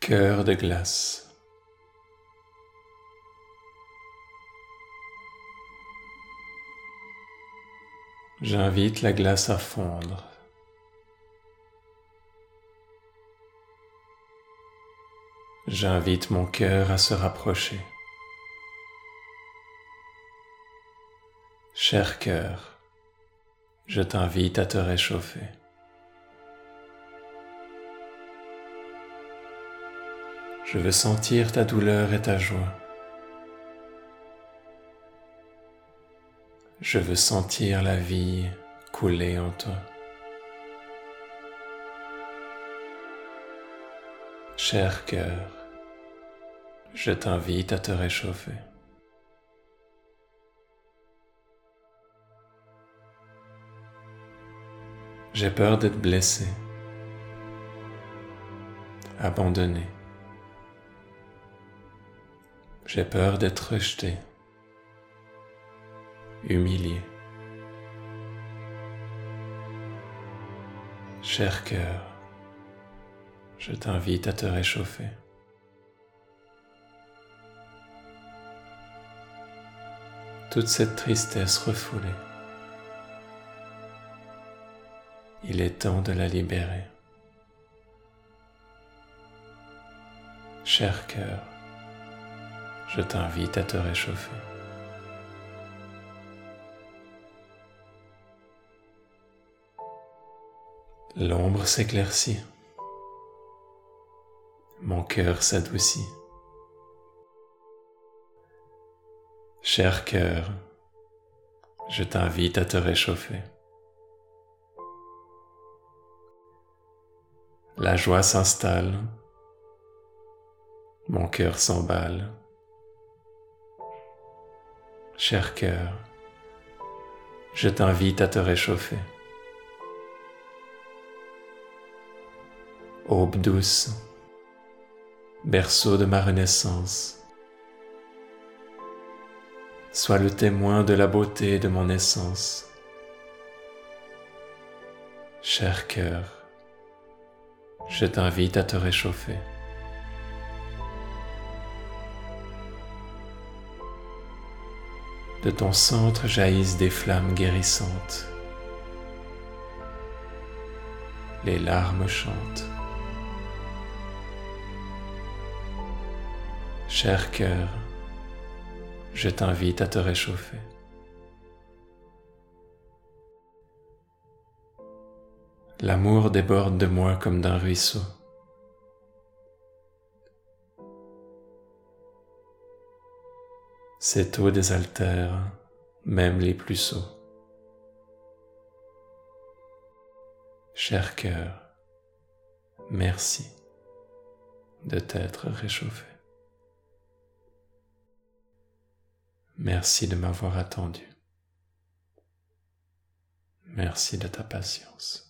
Cœur de glace. J'invite la glace à fondre. J'invite mon cœur à se rapprocher. Cher cœur, je t'invite à te réchauffer. Je veux sentir ta douleur et ta joie. Je veux sentir la vie couler en toi. Cher cœur, je t'invite à te réchauffer. J'ai peur d'être blessé, abandonné. J'ai peur d'être rejeté, humilié. Cher cœur, je t'invite à te réchauffer. Toute cette tristesse refoulée, il est temps de la libérer. Cher cœur, je t'invite à te réchauffer. L'ombre s'éclaircit, mon cœur s'adoucit. Cher cœur, je t'invite à te réchauffer. La joie s'installe, mon cœur s'emballe. Cher cœur, je t'invite à te réchauffer. Aube douce, berceau de ma renaissance, sois le témoin de la beauté de mon essence. Cher cœur, je t'invite à te réchauffer. De ton centre jaillissent des flammes guérissantes. Les larmes chantent. Cher cœur, je t'invite à te réchauffer. L'amour déborde de moi comme d'un ruisseau. Cette eau désaltère même les plus sots. Cher cœur, merci de t'être réchauffé. Merci de m'avoir attendu. Merci de ta patience.